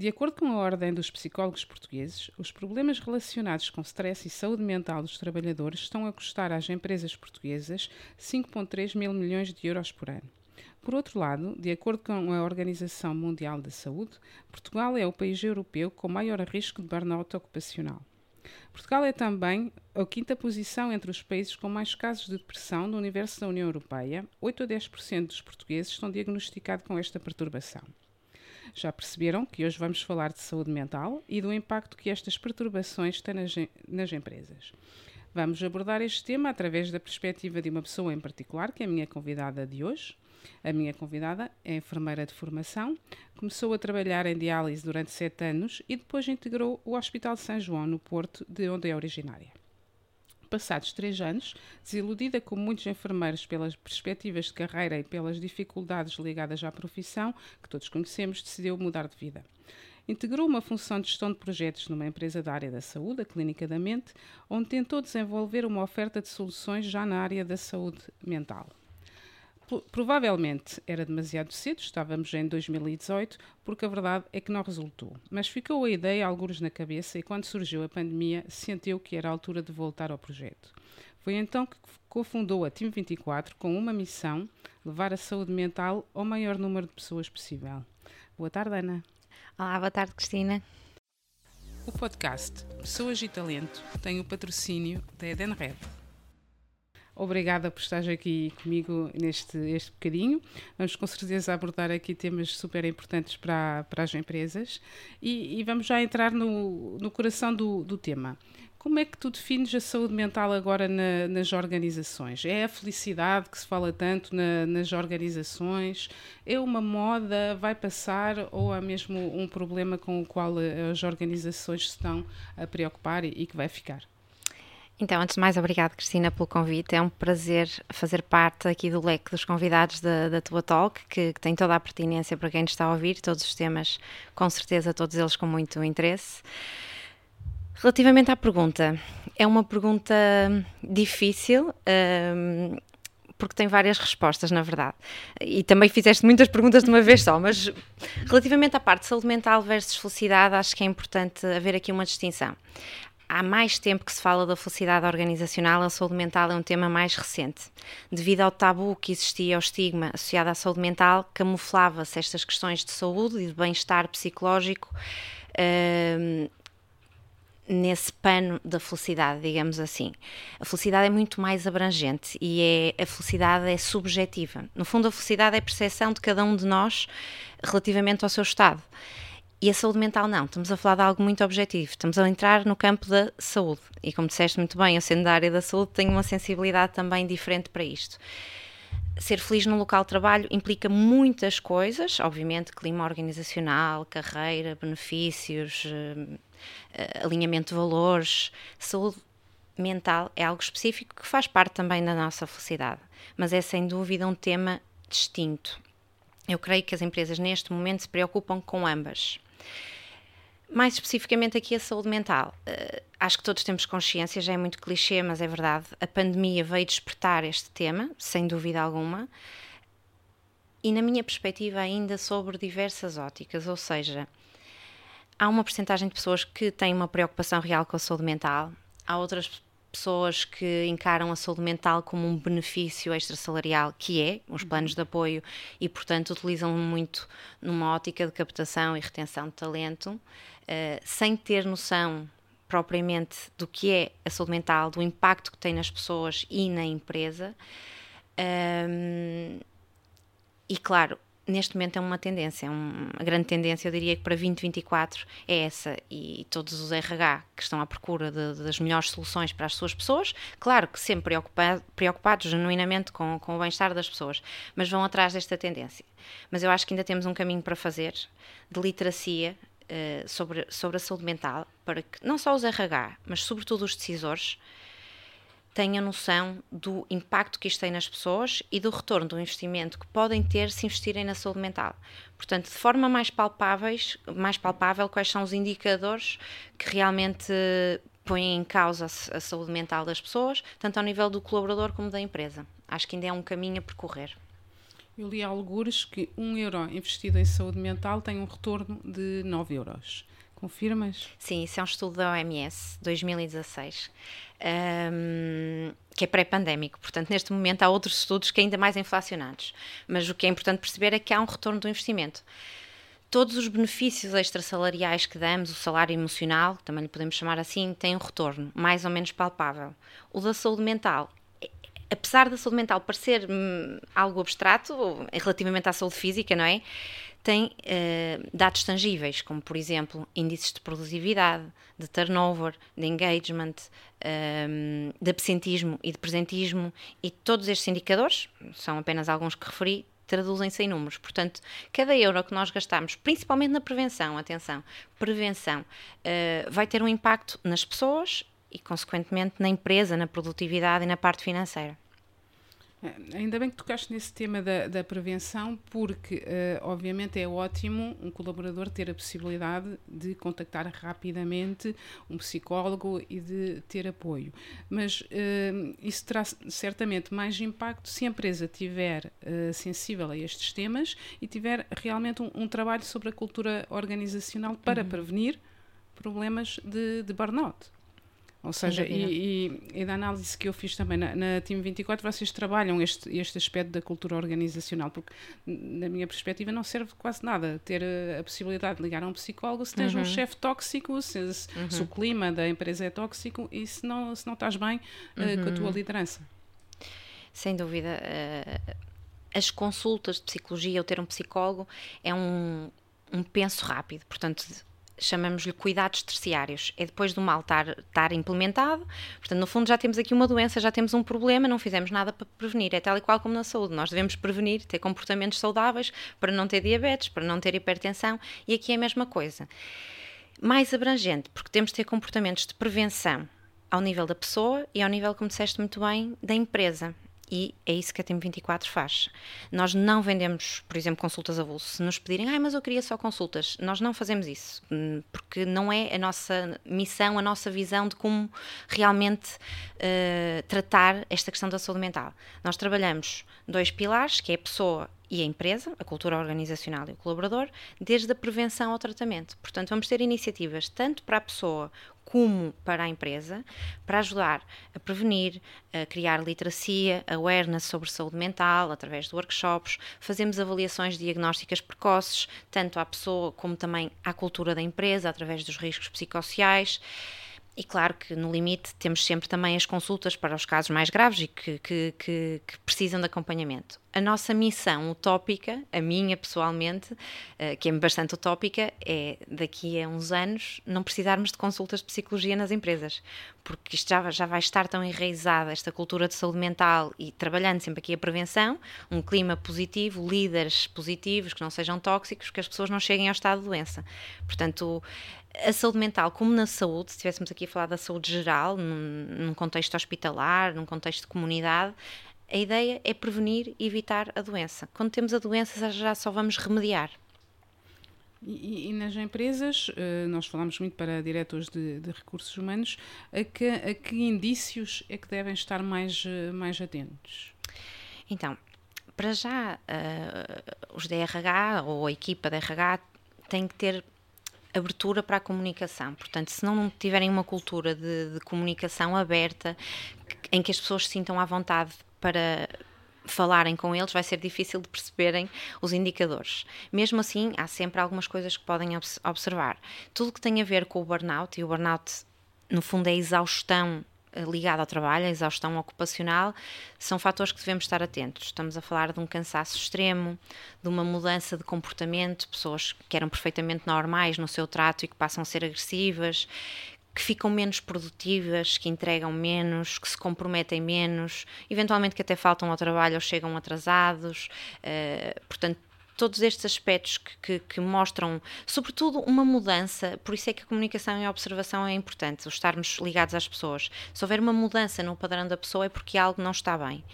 De acordo com a Ordem dos Psicólogos Portugueses, os problemas relacionados com stress e saúde mental dos trabalhadores estão a custar às empresas portuguesas 5,3 mil milhões de euros por ano. Por outro lado, de acordo com a Organização Mundial da Saúde, Portugal é o país europeu com maior risco de burnout ocupacional. Portugal é também a quinta posição entre os países com mais casos de depressão no universo da União Europeia. 8 a 10% dos portugueses estão diagnosticados com esta perturbação. Já perceberam que hoje vamos falar de saúde mental e do impacto que estas perturbações têm nas, nas empresas. Vamos abordar este tema através da perspectiva de uma pessoa em particular, que é a minha convidada de hoje. A minha convidada é enfermeira de formação, começou a trabalhar em diálise durante sete anos e depois integrou o Hospital de São João, no Porto, de onde é originária. Passados três anos, desiludida como muitos enfermeiros pelas perspectivas de carreira e pelas dificuldades ligadas à profissão, que todos conhecemos, decidiu mudar de vida. Integrou uma função de gestão de projetos numa empresa da área da saúde, a Clínica da Mente, onde tentou desenvolver uma oferta de soluções já na área da saúde mental. Provavelmente era demasiado cedo, estávamos em 2018, porque a verdade é que não resultou. Mas ficou a ideia alguns na cabeça e quando surgiu a pandemia, sentiu que era a altura de voltar ao projeto. Foi então que cofundou a Team 24 com uma missão: levar a saúde mental ao maior número de pessoas possível. Boa tarde, Ana. Olá, boa tarde, Cristina. O podcast Pessoas e Talento tem o patrocínio da Eden Red. Obrigada por estar aqui comigo neste este bocadinho. Vamos com certeza abordar aqui temas super importantes para, para as empresas e, e vamos já entrar no, no coração do, do tema. Como é que tu defines a saúde mental agora na, nas organizações? É a felicidade que se fala tanto na, nas organizações? É uma moda? Vai passar? Ou é mesmo um problema com o qual as organizações estão a preocupar e, e que vai ficar? Então, antes de mais, obrigado, Cristina, pelo convite. É um prazer fazer parte aqui do leque dos convidados da, da tua talk, que, que, tem toda a pertinência para quem está a ouvir, todos os temas, com certeza, todos eles com muito interesse. Relativamente à pergunta, é uma pergunta difícil. Um, porque tem várias respostas, na verdade. E também fizeste muitas perguntas de uma vez só, mas relativamente à parte de saúde mental versus felicidade, acho que é importante haver aqui uma distinção há mais tempo que se fala da felicidade organizacional, a saúde mental é um tema mais recente. Devido ao tabu que existia, ao estigma associado à saúde mental, camuflava-se estas questões de saúde e de bem-estar psicológico uh, nesse pano da felicidade, digamos assim. A felicidade é muito mais abrangente e é, a felicidade é subjetiva. No fundo, a felicidade é a percepção de cada um de nós relativamente ao seu estado. E a saúde mental não, estamos a falar de algo muito objetivo, estamos a entrar no campo da saúde. E como disseste muito bem, eu sendo da área da saúde tenho uma sensibilidade também diferente para isto. Ser feliz no local de trabalho implica muitas coisas, obviamente, clima organizacional, carreira, benefícios, uh, alinhamento de valores. Saúde mental é algo específico que faz parte também da nossa felicidade, mas é sem dúvida um tema distinto. Eu creio que as empresas neste momento se preocupam com ambas. Mais especificamente aqui a saúde mental. Uh, acho que todos temos consciência, já é muito clichê, mas é verdade. A pandemia veio despertar este tema, sem dúvida alguma. E na minha perspectiva, ainda sobre diversas óticas, ou seja, há uma porcentagem de pessoas que têm uma preocupação real com a saúde mental, há outras pessoas que encaram a saúde mental como um benefício extrasalarial, que é os uhum. planos de apoio, e portanto utilizam muito numa ótica de captação e retenção de talento, uh, sem ter noção propriamente do que é a saúde mental, do impacto que tem nas pessoas e na empresa. E claro, neste momento é uma tendência, é uma grande tendência, eu diria que para 2024 é essa e todos os RH que estão à procura de, das melhores soluções para as suas pessoas, claro que sempre preocupado, preocupados genuinamente com, com o bem-estar das pessoas, mas vão atrás desta tendência. Mas eu acho que ainda temos um caminho para fazer de literacia uh, sobre, sobre a saúde mental para que não só os RH, mas sobretudo os decisores tenham noção do impacto que isto tem nas pessoas e do retorno do investimento que podem ter se investirem na saúde mental. Portanto, de forma mais palpáveis, mais palpável, quais são os indicadores que realmente põem em causa a saúde mental das pessoas, tanto ao nível do colaborador como da empresa. Acho que ainda é um caminho a percorrer. Eu li algures que um euro investido em saúde mental tem um retorno de 9 euros. Confirmas? Sim, isso é um estudo da OMS, 2016, um, que é pré-pandémico. Portanto, neste momento há outros estudos que ainda mais inflacionados. Mas o que é importante perceber é que há um retorno do investimento todos os benefícios extrasalariais que damos, o salário emocional, também lhe podemos chamar assim, tem um retorno mais ou menos palpável. O da saúde mental, apesar da saúde mental parecer hum, algo abstrato relativamente à saúde física, não é? Tem uh, dados tangíveis, como por exemplo índices de produtividade, de turnover, de engagement, um, de absentismo e de presentismo, e todos estes indicadores, são apenas alguns que referi, traduzem-se em números. Portanto, cada euro que nós gastamos, principalmente na prevenção, atenção, prevenção, uh, vai ter um impacto nas pessoas e, consequentemente, na empresa, na produtividade e na parte financeira. Ainda bem que tocaste nesse tema da, da prevenção, porque uh, obviamente é ótimo um colaborador ter a possibilidade de contactar rapidamente um psicólogo e de ter apoio. Mas uh, isso terá certamente mais impacto se a empresa estiver uh, sensível a estes temas e tiver realmente um, um trabalho sobre a cultura organizacional para uhum. prevenir problemas de, de burnout. Ou seja, e, e, e, da análise que eu fiz também na, na Team 24, vocês trabalham este, este aspecto da cultura organizacional, porque, na minha perspectiva, não serve quase nada ter a, a possibilidade de ligar a um psicólogo se tens uhum. um chefe tóxico, se, se, uhum. se, o clima da empresa é tóxico e se não, se não estás bem uh, com a tua uhum. liderança. Sem dúvida. Uh, as consultas de psicologia ou ter um psicólogo é um, um penso rápido, portanto chamamos-lhe cuidados terciários. É depois do mal estar, estar implementado, portanto, no fundo já temos aqui uma doença, já temos um problema, não fizemos nada para prevenir. É tal e qual como na saúde. Nós devemos prevenir, ter comportamentos saudáveis para não ter diabetes, para não ter hipertensão, e aqui é a mesma coisa. Mais abrangente, porque temos de ter comportamentos de prevenção ao nível da pessoa e ao nível, como disseste muito bem, da empresa e é isso que a Team 24 faz. Nós não vendemos, por exemplo, consultas a bolso. Se nos pedirem, ah, mas eu queria só consultas, nós não fazemos isso, hum, porque não é a nossa missão, a nossa visão de como realmente uh, tratar esta questão da saúde mental. Nós trabalhamos dois pilares, que é a pessoa e a empresa, a cultura organizacional e o colaborador, desde a prevenção ao tratamento. Portanto, vamos ter iniciativas tanto para a pessoa como para a empresa, para ajudar a prevenir, a criar literacia, awareness sobre saúde mental, através de workshops, fazemos avaliações diagnósticas precoces, tanto à pessoa como também à cultura da empresa, através dos riscos psicossociais. E claro que no limite temos sempre também as consultas para os casos mais graves e que, que, que, que precisam de acompanhamento. A nossa missão utópica, a minha pessoalmente, uh, que é bastante utópica, é daqui a uns anos não precisarmos de consultas de psicologia nas empresas, porque isto já, já vai estar tão enraizada, esta cultura de saúde mental e trabalhando sempre aqui a prevenção, um clima positivo, líderes positivos, que não sejam tóxicos, que as pessoas não cheguem ao estado de doença. Portanto, a saúde mental, como na saúde, se estivéssemos aqui a falar da saúde geral, num, num contexto hospitalar, num contexto de comunidade, a ideia é prevenir e evitar a doença. Quando temos a doença, já só vamos remediar. E, e, nas empresas, eh, nós falamos muito para diretores de, de, recursos humanos, a que, a que indícios é que devem estar mais, eh, mais atentos? Então, para já, uh, os DRH ou a equipa de RH tem que ter abertura para a comunicação. Portanto, se não tiverem uma cultura de, de comunicação aberta, em que as pessoas se sintam à vontade para falarem com eles, vai ser difícil de perceberem os indicadores. Mesmo assim, há sempre algumas coisas que podem observar. Tudo que tem a ver com o burnout, e o burnout, no fundo, é a exaustão ligada ao trabalho, a exaustão ocupacional, são fatores que devemos estar atentos. Estamos a falar de um cansaço extremo, de uma mudança de comportamento, pessoas que eram perfeitamente normais no seu trato e que passam a ser agressivas, que ficam menos produtivas, que entregam menos, que se comprometem menos, eventualmente que até faltam ao trabalho ou chegam atrasados. Uh, portanto, todos estes aspectos que, que, que, mostram, sobretudo, uma mudança, por isso é que a comunicação e a observação é importante, o estarmos ligados às pessoas. Se houver uma mudança no padrão da pessoa é porque algo não está bem.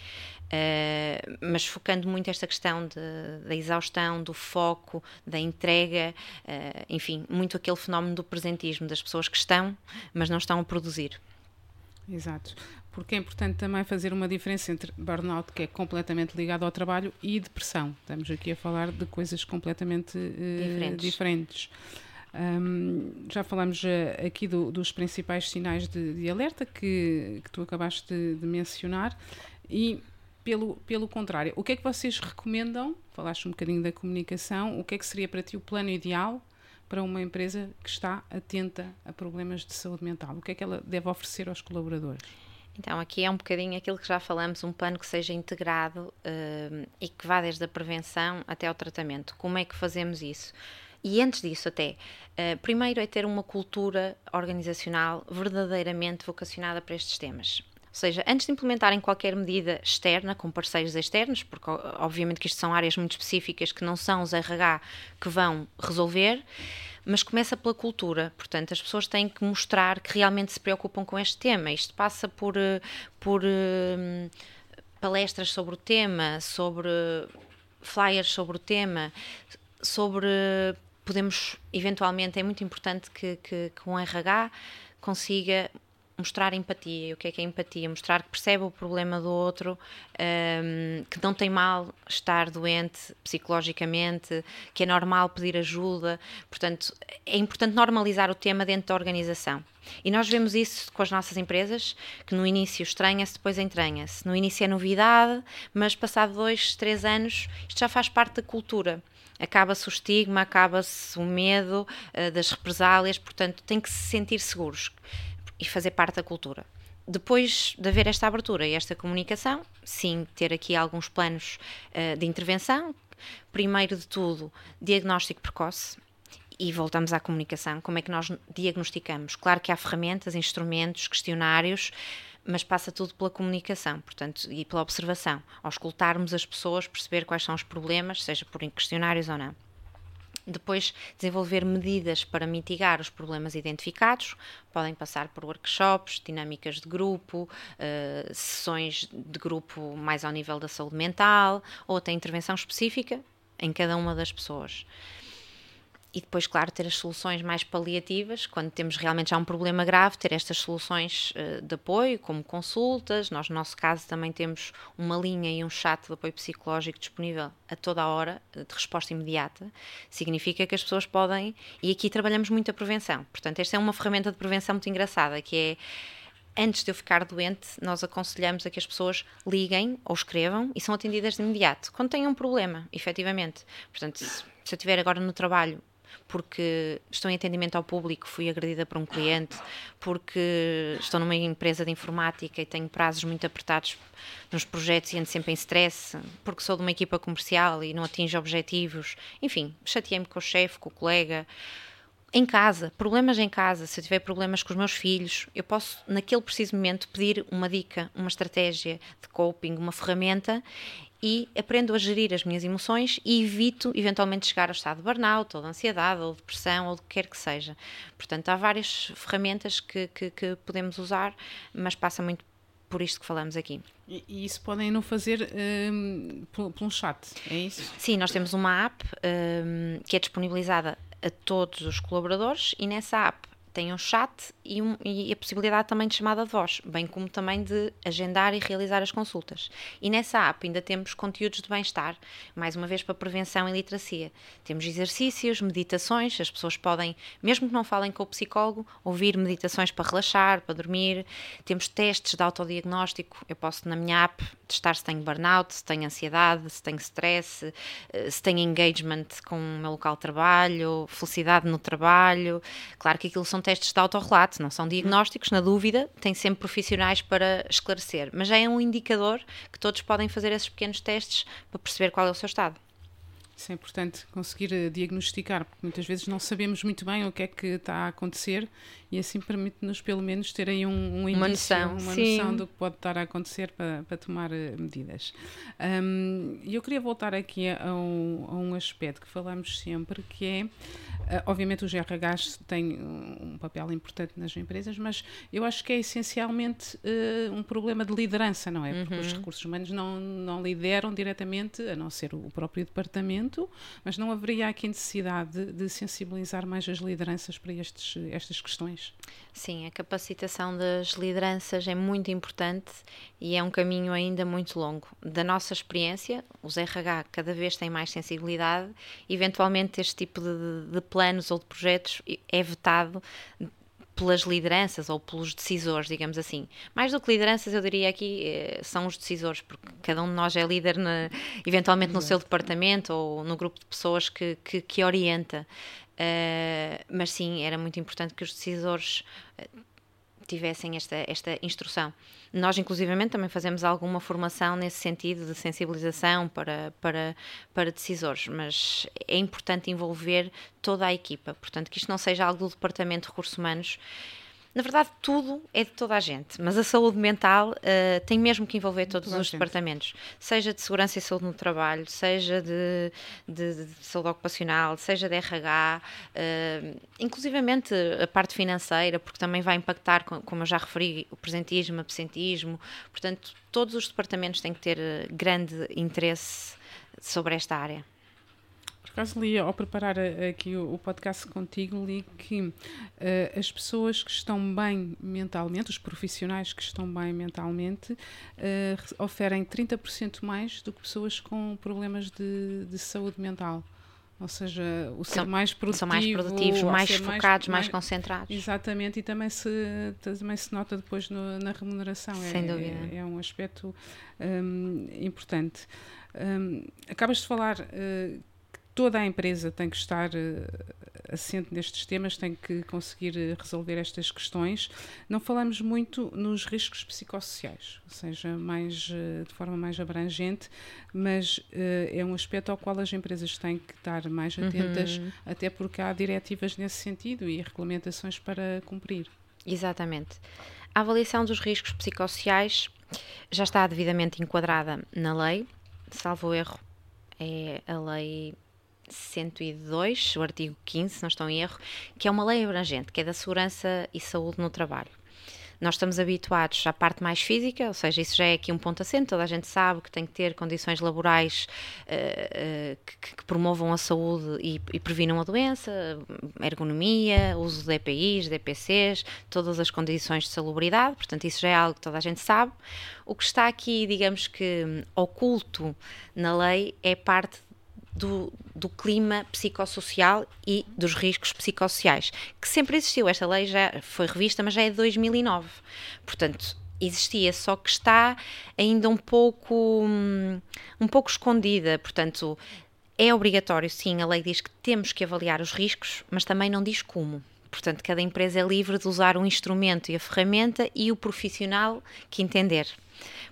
Uh, mas focando muito esta questão de, da exaustão, do foco, da entrega, uh, enfim, muito aquele fenómeno do presentismo, das pessoas que estão, mas não estão a produzir. Exato. Porque é importante também fazer uma diferença entre burnout, que é completamente ligado ao trabalho, e depressão. Estamos aqui a falar de coisas completamente uh, diferentes. diferentes. Um, já falamos uh, aqui do, dos principais sinais de, de alerta que, que, tu acabaste de, de, mencionar e pelo, pelo contrário, o que é que vocês recomendam? Falaste um bocadinho da comunicação, o que é que seria para ti o plano ideal para uma empresa que está atenta a problemas de saúde mental? O que é que ela deve oferecer aos colaboradores? Então, aqui é um bocadinho aquilo que já falamos, um plano que seja integrado uh, e que vá desde a prevenção até ao tratamento. Como é que fazemos isso? E antes disso, até, uh, primeiro é ter uma cultura organizacional verdadeiramente vocacionada para estes temas. Ou seja, antes de implementarem qualquer medida externa com parceiros externos, porque obviamente que isto são áreas muito específicas que não são os RH que vão resolver, mas começa pela cultura. Portanto, as pessoas têm que mostrar que realmente se preocupam com este tema. Isto passa por, eh, por uh, palestras sobre o tema, sobre flyers sobre o tema, sobre podemos, eventualmente, é muito importante que, que, que um RH consiga mostrar empatia. O que é que é empatia? Mostrar que percebe o problema do outro, um, que não tem mal estar doente psicologicamente, que é normal pedir ajuda. Portanto, é importante normalizar o tema dentro da organização. E nós vemos isso com as nossas empresas, que no início estranha-se, depois entranha-se. No início é novidade, mas passado dois, três anos, isto já faz parte da cultura acaba-se o estigma, acaba-se o medo uh, das represálias, portanto, tem que se sentir seguros e fazer parte da cultura. Depois de haver esta abertura e esta comunicação, sim, ter aqui alguns planos uh, de intervenção. Primeiro de tudo, diagnóstico precoce. E voltamos à comunicação. Como é que nós diagnosticamos? Claro que há ferramentas, instrumentos, questionários, mas passa tudo pela comunicação, portanto, e pela observação. Ao escutarmos as pessoas, perceber quais são os problemas, seja por questionários ou não. Depois, desenvolver medidas para mitigar os problemas identificados, podem passar por workshops, dinâmicas de grupo, uh, sessões de grupo mais ao nível da saúde mental, ou até intervenção específica em cada uma das pessoas e depois, claro, ter as soluções mais paliativas, quando temos realmente já um problema grave, ter estas soluções uh, de apoio, como consultas. Nós, no nosso caso, também temos uma linha e um chat de apoio psicológico disponível a toda a hora, eh, de resposta imediata. Significa que as pessoas podem. E aqui trabalhamos muito a prevenção. Portanto, esta é uma ferramenta de prevenção muito engraçada, que é antes de eu ficar doente, nós aconselhamos a que as pessoas liguem ou escrevam e são atendidas de imediato, quando têm um problema, efetivamente. Portanto, se eu estiver agora no trabalho porque estou em atendimento ao público, fui agredida por um cliente, porque estou numa empresa de informática e tenho prazos muito apertados nos projetos e ando sempre em stress, porque sou de uma equipa comercial e não atingo objetivos. Enfim, chateei-me com o chefe, com o colega. Em casa, problemas em casa, se eu tiver problemas com os meus filhos, eu posso, naquele preciso momento, pedir uma dica, uma estratégia de coping, uma ferramenta e aprendo a gerir as minhas emoções e evito eventualmente chegar ao estado de burnout, ou de ansiedade, ou de depressão, ou do que quer que seja. Portanto, há várias ferramentas que, que, que podemos usar, mas passa muito por isto que falamos aqui. E, e isso podem não fazer um, por, por, um chat, é isso? Sim, nós temos uma app um, que é disponibilizada a todos os colaboradores e nessa app tem um chat e, um, e, a possibilidade também de chamada de voz, bem como também de agendar e realizar as consultas. E nessa app ainda temos conteúdos de bem-estar, mais uma vez para prevenção e literacia. Temos exercícios, meditações, as pessoas podem, mesmo que não falem com o psicólogo, ouvir meditações para relaxar, para dormir. Temos testes de autodiagnóstico, eu posso na minha app testar se tenho burnout, se tenho ansiedade, se tenho stress, eh, se tenho engagement com o meu local de trabalho, felicidade no trabalho. Claro que aquilo são testes de autorrelato, não são diagnósticos, na dúvida, tem sempre profissionais para esclarecer, mas já é um indicador que todos podem fazer esses pequenos testes para perceber qual é o seu estado. Isso é importante conseguir eh, diagnosticar, porque muitas vezes não sabemos muito bem o que é que está a acontecer e assim permite-nos pelo menos ter aí um, um uma indício, noção, uma sim. noção do que pode estar a acontecer para, para tomar uh, medidas. Um, eu queria voltar aqui a um, a um aspecto que falamos sempre, que é Uh, obviamente os RHs têm um papel importante nas empresas, mas eu acho que é essencialmente uh, um problema de liderança, não é? Porque os Uhum. recursos humanos não, não lideram diretamente, a não ser o próprio departamento, mas não haveria aqui necessidade de, de sensibilizar mais as lideranças para estes, estas questões. Sim, a capacitação das lideranças é muito importante e é um caminho ainda muito longo. Da nossa experiência, os RH cada vez têm mais sensibilidade, eventualmente este tipo de, de planos ou de projetos é vetado pelas lideranças ou pelos decisores, digamos assim. Mais do que lideranças, eu diria aqui, eh, são os decisores, porque cada um de nós é líder, na, eventualmente Exato. no seu departamento ou no grupo de pessoas que, que, que orienta. Uh, mas sim, era muito importante que os decisores uh, tivessem esta, esta instrução. Nós, inclusivamente, também fazemos alguma formação nesse sentido de sensibilização para, para, para decisores, mas é importante envolver toda a equipa. Portanto, que isto não seja algo do Departamento de Recursos Humanos na verdade, tudo é de toda a gente, mas a saúde mental uh, tem mesmo que envolver todos os departamentos, seja de segurança e saúde no trabalho, seja de, de, de saúde ocupacional, seja de RH, uh, inclusivamente a parte financeira, porque também vai impactar, como eu já referi, o presentismo, o absentismo, portanto, todos os departamentos têm que ter eh, grande interesse sobre esta área acaso li, ao preparar aqui o, podcast contigo, li que uh, as pessoas que estão bem mentalmente, os profissionais que estão bem mentalmente, uh, oferem 30% mais do que pessoas com problemas de, de saúde mental. Ou seja, o ser são, mais produtivo. São mais produtivos, mais focados, mais, mais, concentrados. Exatamente, e também se, também se nota depois no, na remuneração. Sem é, dúvida. É, é um aspecto um, importante. Um, acabas de falar. Uh, toda a empresa tem que estar uh, assente nestes temas, tem que conseguir uh, resolver estas questões. Não falamos muito nos riscos psicossociais, ou seja, mais, uh, de forma mais abrangente, mas é um aspecto ao qual as empresas têm que estar mais atentas, uhum. até porque há diretivas nesse sentido e regulamentações para cumprir. Exatamente. A avaliação dos riscos psicossociais já está devidamente enquadrada na lei, salvo erro, é a lei 102, o artigo 15, se não estou em erro, que é uma lei abrangente, que é da segurança e saúde no trabalho. Nós estamos habituados à parte mais física, ou seja, isso já é aqui um ponto assente, toda a gente sabe que tem que ter condições laborais uh, uh, que, que, promovam a saúde e, e, previnam a doença, ergonomia, uso de EPIs, de EPCs, todas as condições de salubridade, portanto, isso já é algo que toda a gente sabe. O que está aqui, digamos que oculto na lei, é parte do, do clima psicossocial e dos riscos psicossociais, que sempre existiu. Esta lei já foi revista, mas já é de 2009. Portanto, existia, só que está ainda um pouco, um pouco escondida. Portanto, é obrigatório, sim, a lei diz que temos que avaliar os riscos, mas também não diz como. Portanto, cada empresa é livre de usar o instrumento e a ferramenta e o profissional que entender.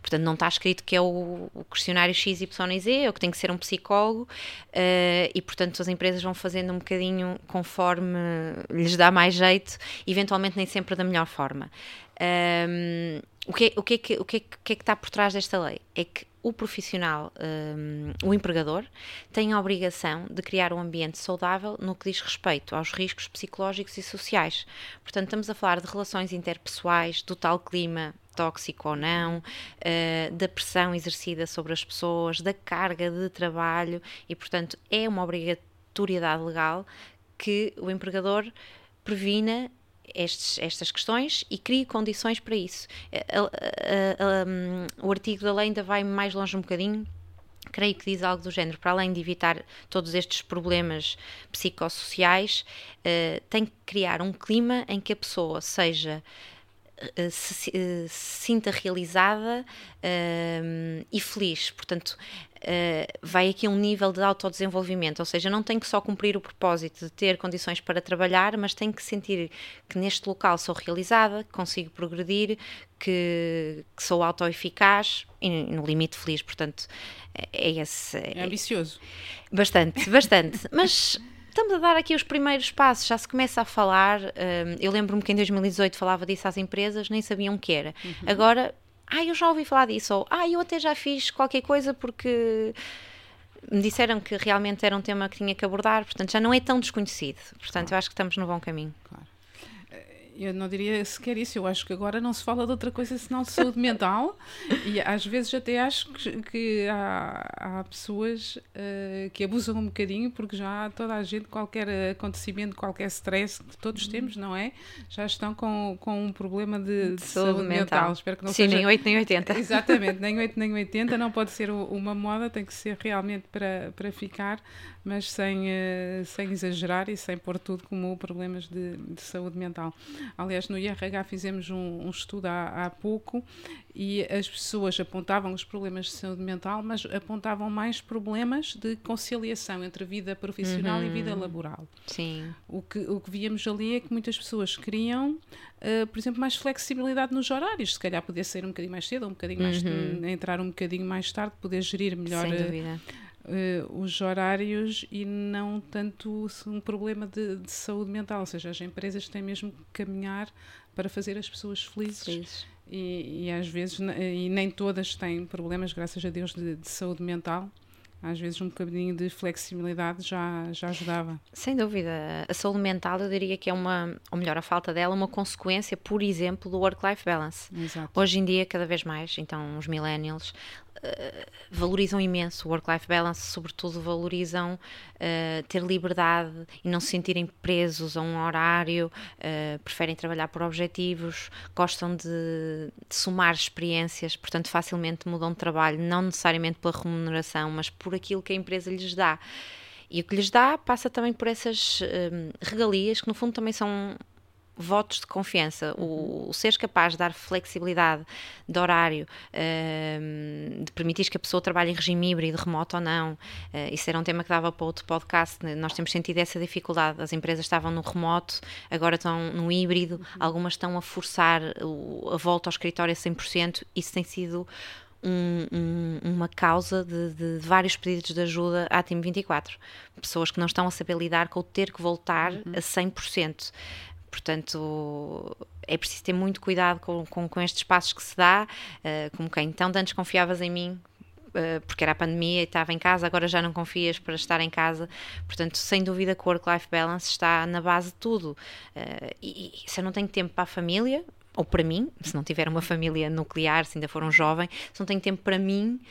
Portanto, não está escrito que é o, o questionário X, Y e Z, ou que tem que ser um psicólogo, uh, e portanto as empresas vão fazendo um bocadinho conforme lhes dá mais jeito, eventualmente nem sempre da melhor forma. Um, o, que, o, que é o, é que, o que é que está por trás desta lei? É que o profissional, um, o empregador, tem a obrigação de criar um ambiente saudável no que diz respeito aos riscos psicológicos e sociais. Portanto, estamos a falar de relações interpessoais, do tal clima tóxico ou não, uh, da pressão exercida sobre as pessoas, da carga de trabalho e, portanto, é uma obrigatoriedade legal que o empregador previna estes, estas questões e crie condições para isso. Um, o artigo da lei ainda vai mais longe um bocadinho. Creio que diz algo do género, para além de evitar todos estes problemas psicossociais, uh, tem que criar um clima em que a pessoa seja eh, se, se, se, sinta realizada uh, e feliz. Portanto, uh, vai aqui um nível de autodesenvolvimento, ou seja, não tem que só cumprir o propósito de ter condições para trabalhar, mas tem que sentir que neste local sou realizada, consigo progredir, que, que sou autoeficaz e no limite feliz. Portanto, é esse. É ambicioso. Bastante, bastante. mas estamos a dar aqui os primeiros passos, já se começa a falar. Um, eu lembro-me que em 2018 falava disso às empresas, nem sabiam o que era. Uhum. Agora, ah, eu já ouvi falar disso, ou ah, eu até já fiz qualquer coisa porque me disseram que realmente era um tema que tinha que abordar, portanto já não é tão desconhecido. Portanto, eu acho que estamos no bom caminho. Eu não diria sequer isso, eu acho que agora não se fala de outra coisa senão de saúde mental e às vezes até acho que, que há, há, pessoas uh, que abusam um bocadinho porque já toda a gente, qualquer acontecimento, qualquer stress que todos temos, não é? Já estão com, com um problema de, de, de saúde, saúde mental. mental. Espero que não Sim, seja... nem 8 nem 80. Exatamente, nem 8 nem 80, não pode ser uma moda, tem que ser realmente para, para ficar, mas sem, uh, sem exagerar e sem pôr tudo como problemas de, de saúde mental. Aliás, no IRH fizemos um, um estudo há, há, pouco e as pessoas apontavam os problemas de saúde mental, mas apontavam mais problemas de conciliação entre vida profissional uhum. e vida uhum. laboral. Sim. O que, o que víamos ali é que muitas pessoas queriam, uh, por exemplo, mais flexibilidade nos horários, se calhar poder sair um bocadinho mais cedo, um bocadinho mais uhum. entrar um bocadinho mais tarde, poder gerir melhor. Uh, os horários e não tanto um problema de, de, saúde mental, ou seja, as empresas têm mesmo que caminhar para fazer as pessoas felizes. felizes. E, e, às vezes, e nem todas têm problemas, graças a Deus, de, de saúde mental, às vezes um bocadinho de flexibilidade já, já ajudava. Sem dúvida. A saúde mental, eu diria que é uma, ou melhor, a falta dela, uma consequência, por exemplo, do work-life balance. Exato. Hoje em dia, cada vez mais, então os millennials uh, valorizam imenso o work-life balance, sobretudo valorizam uh, ter liberdade e não se sentirem presos a um horário, uh, preferem trabalhar por objetivos, gostam de, de somar experiências, portanto facilmente mudam de trabalho, não necessariamente pela remuneração, mas por aquilo que a empresa lhes dá. E o que lhes dá passa também por essas regalias, que no fundo também são votos de confiança, o, o seres capaz de dar flexibilidade de horário, uh, de permitir que a pessoa trabalhe em regime híbrido, remoto ou não, uh, isso era um tema que dava para outro podcast, né? nós temos sentido essa dificuldade, as empresas estavam no remoto, agora estão no híbrido, uhum. algumas estão a forçar o, a volta ao escritório a 100%, isso tem sido um, um, uma causa de, de, vários pedidos de ajuda à Team 24. Pessoas que não estão a saber lidar com o ter que voltar uhum. a 100%. Portanto, é preciso ter muito cuidado com, com, com estes passos que se dá, uh, como quem então antes confiavas em mim uh, porque era a pandemia e estava em casa, agora já não confias para estar em casa. Portanto, sem dúvida que o work-life balance está na base de tudo. Uh, e, e se eu não tenho tempo para a família, ou para mim, se não tiver uma família nuclear, se ainda for um jovem, se não tenho tempo para mim,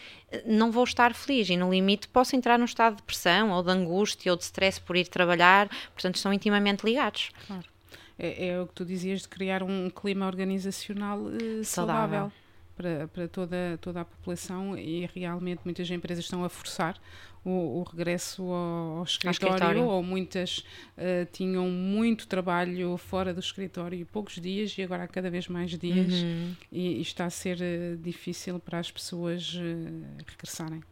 não vou estar feliz e no limite posso entrar num estado de depressão ou de angústia ou de stress por ir trabalhar, portanto estão intimamente ligados. Claro é, é, o que tu dizias de criar um clima organizacional uh, saudável. saudável. Para, para toda, toda a população e realmente muitas empresas estão a forçar o, o regresso ao, ao, escritório, ao, escritório, ou muitas uh, tinham muito trabalho fora do escritório e poucos dias e agora há cada vez mais dias uhum. e, e, está a ser uh, difícil para as pessoas regressarem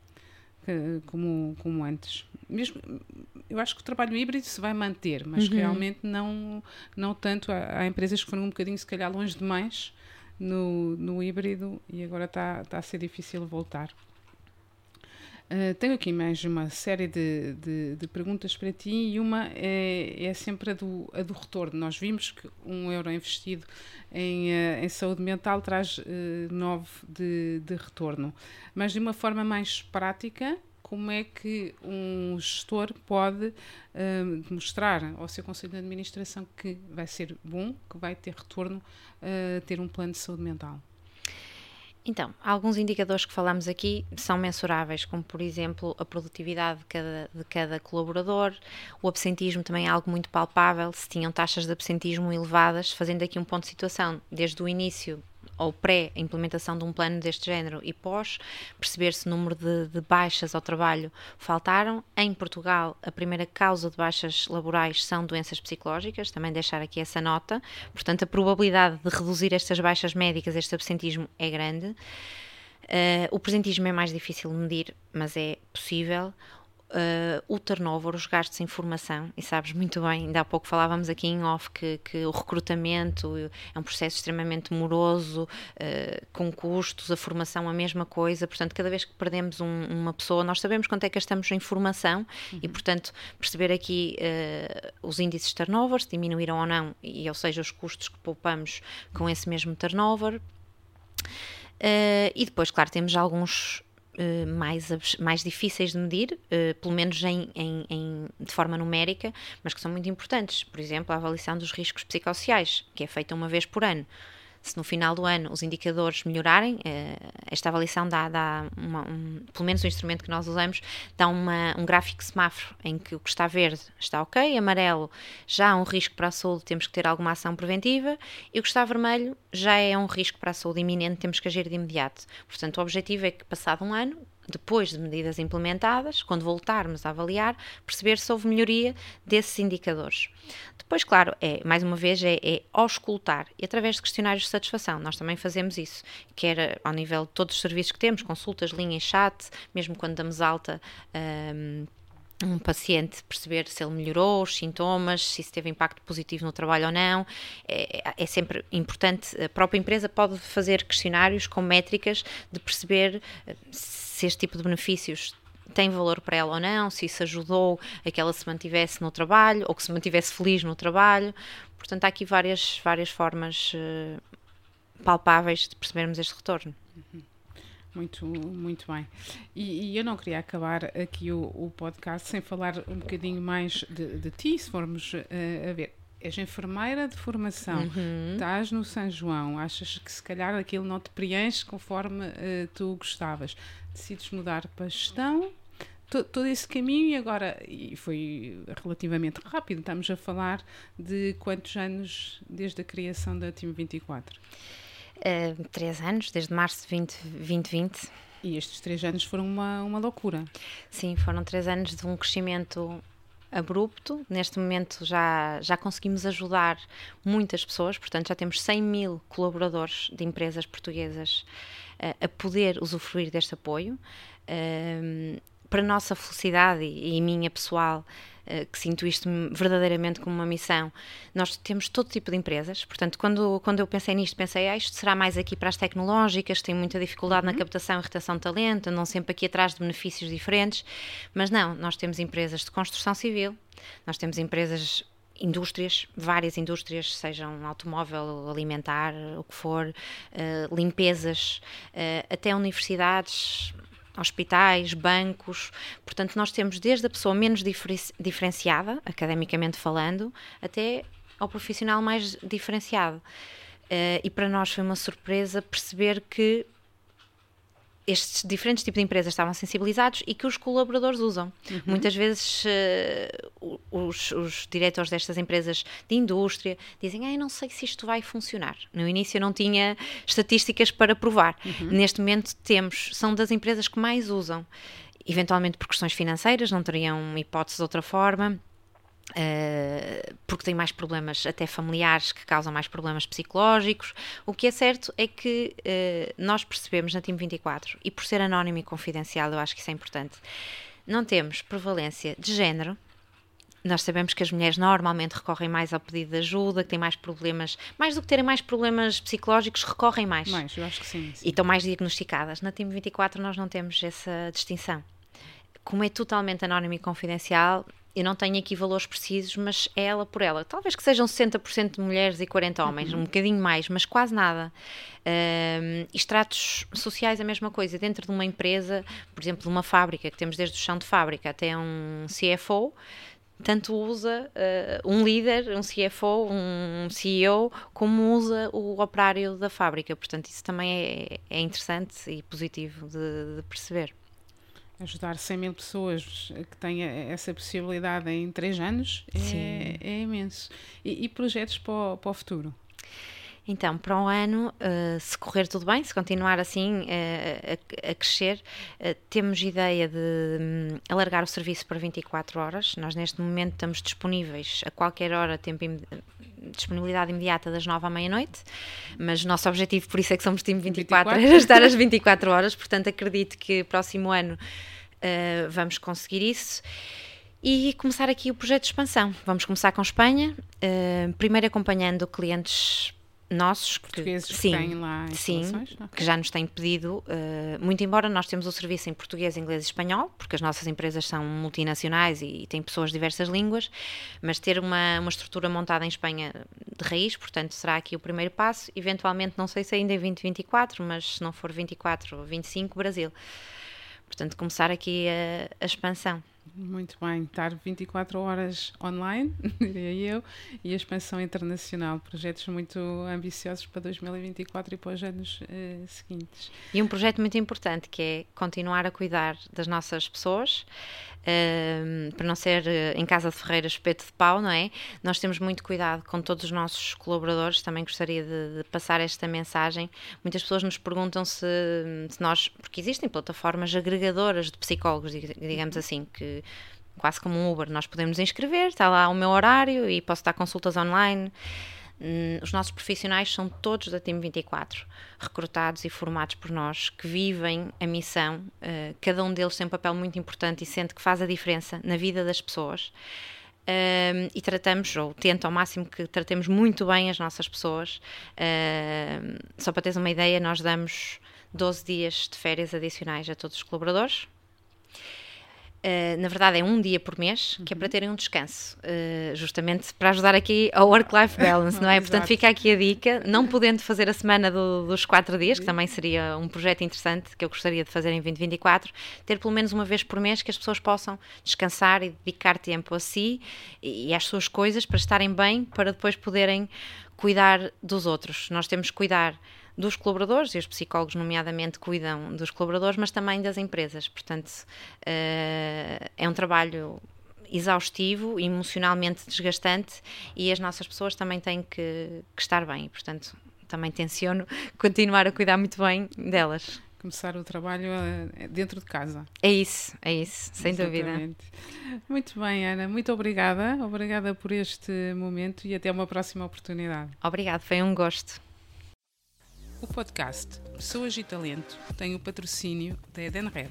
como, como antes. Mesmo, eu acho que o trabalho híbrido se vai manter, mas uhum. realmente não, não tanto. Há, há, empresas que foram um bocadinho, se calhar, longe demais no, no híbrido e agora está, está a ser difícil voltar. Uh, tenho aqui mais uma série de, de, de, perguntas para ti e uma é, é sempre a do, a do, retorno. Nós vimos que um euro investido em, uh, em saúde mental traz uh, nove de, de, retorno, mas de uma forma mais prática, como é que um gestor pode mostrar ao seu conselho de administração que vai ser bom, que vai ter retorno, ter um plano de saúde mental? Então, alguns indicadores que falamos aqui são mensuráveis, como por exemplo a produtividade de cada, de cada colaborador, o absentismo também é algo muito palpável, se tinham taxas de absentismo elevadas, fazendo aqui um ponto de situação, desde o início ou pré-implementação de um plano deste género e pós, perceber se o número de, de, baixas ao trabalho faltaram. Em Portugal, a primeira causa de baixas laborais são doenças psicológicas, também deixar aqui essa nota. Portanto, a probabilidade de reduzir estas baixas médicas, este absentismo, é grande. Uh, o presentismo é mais difícil de medir, mas é possível. Uh, o turnover, os gastos em formação, e sabes muito bem, ainda há pouco falávamos aqui em off que, que o recrutamento é um processo extremamente moroso, uh, com custos, a formação a mesma coisa, portanto, cada vez que perdemos um, uma pessoa, nós sabemos quanto é que gastamos em formação uhum. e, portanto, perceber aqui uh, os índices de turnover, se diminuíram ou não, e, ou seja, os custos que poupamos com esse mesmo turnover. Uh, e depois, claro, temos alguns uh, mais, mais difíceis de medir, uh, pelo menos em, em, em, de forma numérica, mas que são muito importantes. Por exemplo, a avaliação dos riscos psicossociais, que é feita uma vez por ano se no final do ano os indicadores melhorarem, eh, esta avaliação dá, dá uma, um, pelo menos o instrumento que nós usamos, dá uma, um gráfico semáforo em que o que está verde está ok, amarelo já há um risco para a saúde, temos que ter alguma ação preventiva, e o que está vermelho já é um risco para a saúde iminente, temos que agir de imediato. Portanto, o objetivo é que, passado um ano, depois de medidas implementadas, quando voltarmos a avaliar, perceber se houve melhoria desses indicadores. Depois, claro, é, mais uma vez, é, é auscultar e através de questionários de satisfação. Nós também fazemos isso, quer ao nível de todos os serviços que temos, consultas, linha e chat, mesmo quando damos alta. Um, um paciente perceber se ele melhorou, os sintomas, se isso teve impacto positivo no trabalho ou não. É, é, sempre importante. A própria empresa pode fazer questionários com métricas de perceber eh, se este tipo de benefícios tem valor para ela ou não, se isso ajudou a que ela se mantivesse no trabalho ou que se mantivesse feliz no trabalho. Portanto, há aqui várias, várias formas uh, palpáveis de percebermos este retorno. Uhum. Muito, muito bem. E, e, eu não queria acabar aqui o, o, podcast sem falar um bocadinho mais de, de ti, se formos uh, a ver. És enfermeira de formação, uhum. estás no São João, achas que se calhar aquilo não te preenche conforme uh, tu gostavas. Decides mudar para gestão, todo esse caminho e agora e foi relativamente rápido. Estamos a falar de quantos anos desde a criação da Team 24? Uh, três anos, desde março de 20, 2020. E estes três anos foram uma, uma loucura. Sim, foram três anos de um crescimento abrupto. Neste momento já, já conseguimos ajudar muitas pessoas, portanto já temos 100 mil colaboradores de empresas portuguesas uh, a poder usufruir deste apoio. Uh, para nossa felicidade e, e minha pessoal, uh, que sinto isto verdadeiramente como uma missão, nós temos todo tipo de empresas. Portanto, quando, quando eu pensei nisto, pensei, ah, isto será mais aqui para as tecnológicas, tem muita dificuldade uhum. na captação e retenção de talento, andam sempre aqui atrás de benefícios diferentes. Mas não, nós temos empresas de construção civil, nós temos empresas indústrias, várias indústrias, sejam automóvel, alimentar, o que for, uh, limpezas, uh, até universidades, hospitais, bancos. Portanto, nós temos desde a pessoa menos diferenciada, academicamente falando, até ao profissional mais diferenciado. Uh, e para nós foi uma surpresa perceber que estes diferentes tipos de empresas estavam sensibilizados e que os colaboradores usam. Uhum. Muitas vezes uh, os, os, diretores destas empresas de indústria dizem: ah, eu não sei se isto vai funcionar. No início eu não tinha estatísticas para provar. Uhum. Neste momento temos, são das empresas que mais usam. Eventualmente por questões financeiras, não teriam hipótese de outra forma Uh, porque tem mais problemas até familiares que causam mais problemas psicológicos. O que é certo é que uh, nós percebemos na Team 24, e por ser anónimo e confidencial, eu acho que isso é importante, não temos prevalência de género. Nós sabemos que as mulheres normalmente recorrem mais ao pedido de ajuda, que têm mais problemas, mais do que terem mais problemas psicológicos, recorrem mais. Mais, eu acho que sim. sim. E estão mais diagnosticadas. Na Team 24 nós não temos essa distinção como é totalmente anónimo e confidencial, eu não tenho aqui valores precisos, mas é ela por ela. Talvez que sejam 60% de mulheres e 40 homens, uhum. um bocadinho mais, mas quase nada. Um, extratos sociais, a mesma coisa. Dentro de uma empresa, por exemplo, de uma fábrica, que temos desde o chão de fábrica até um CFO, tanto usa uh, um líder, um CFO, um CEO, como usa o operário da fábrica. Portanto, isso também é, é interessante e positivo de, de perceber ajudar 100 mil pessoas que têm essa possibilidade em 3 anos é, é, imenso. E, e projetos para o, para o, futuro? Então, para o ano, uh, se correr tudo bem, se continuar assim uh, a, a, crescer, uh, temos ideia de um, alargar o serviço para 24 horas. Nós, neste momento, estamos disponíveis a qualquer hora, tempo disponibilidade imediata das 9 à meia-noite, mas o nosso objetivo, por isso é que somos time 24, 24? é estar às 24 horas, portanto acredito que próximo ano vamos conseguir isso e começar aqui o projeto de expansão. Vamos começar com Espanha, primeiro acompanhando clientes nossos portugueses que, sim, que têm lá sim, okay. que já nos têm pedido, uh, muito embora nós temos o serviço em português, inglês e espanhol, porque as nossas empresas são multinacionais e, e têm pessoas de diversas línguas, mas ter uma, uma estrutura montada em Espanha de raiz, portanto será aqui o primeiro passo, eventualmente não sei se ainda é 2024, mas se não for 24, 25, Brasil. Portanto, começar aqui a, a expansão. Muito bem, estar 24 horas online, diria eu, e a expansão internacional, projetos muito ambiciosos para 2024 e para os anos uh, seguintes. E um projeto muito importante que é continuar a cuidar das nossas pessoas, uh, para não ser uh, em casa de Ferreira espeto de pau, não é? Nós temos muito cuidado com todos os nossos colaboradores, também gostaria de, de passar esta mensagem. Muitas pessoas nos perguntam se, se nós, porque existem plataformas agregadoras de psicólogos, digamos assim, que quase como um Uber, nós podemos inscrever, está lá o meu horário e posso dar consultas online. Hum, os nossos profissionais são todos da Team 24, recrutados e formados por nós, que vivem a missão. Uh, cada um deles tem um papel muito importante e sente que faz a diferença na vida das pessoas. Uh, e tratamos, ou tento ao máximo que tratemos muito bem as nossas pessoas. Uh, só para teres uma ideia, nós damos 12 dias de férias adicionais a todos os colaboradores. Uh, na verdade é um dia por mês que é para uhum. terem um descanso, uh, justamente para ajudar aqui ao work-life balance, não é? Portanto, fica aqui a dica, não podendo fazer a semana do, dos quatro dias, que também seria um projeto interessante que eu gostaria de fazer em 2024, ter pelo menos uma vez por mês que as pessoas possam descansar e dedicar tempo a si e às suas coisas para estarem bem, para depois poderem cuidar dos outros. Nós temos que cuidar dos colaboradores, e os psicólogos, nomeadamente, cuidam dos colaboradores, mas também das empresas. Portanto, uh, é um trabalho exaustivo, emocionalmente desgastante e as nossas pessoas também têm que, que estar bem. Portanto, também tenciono continuar a cuidar muito bem delas começar o trabalho eh, dentro de casa. É isso, é isso, sem Exatamente. dúvida. Muito bem, Ana, muito obrigada. Obrigada por este momento e até uma próxima oportunidade. Obrigada, foi um gosto. O podcast Pessoas e Talento tem o patrocínio da Edenred.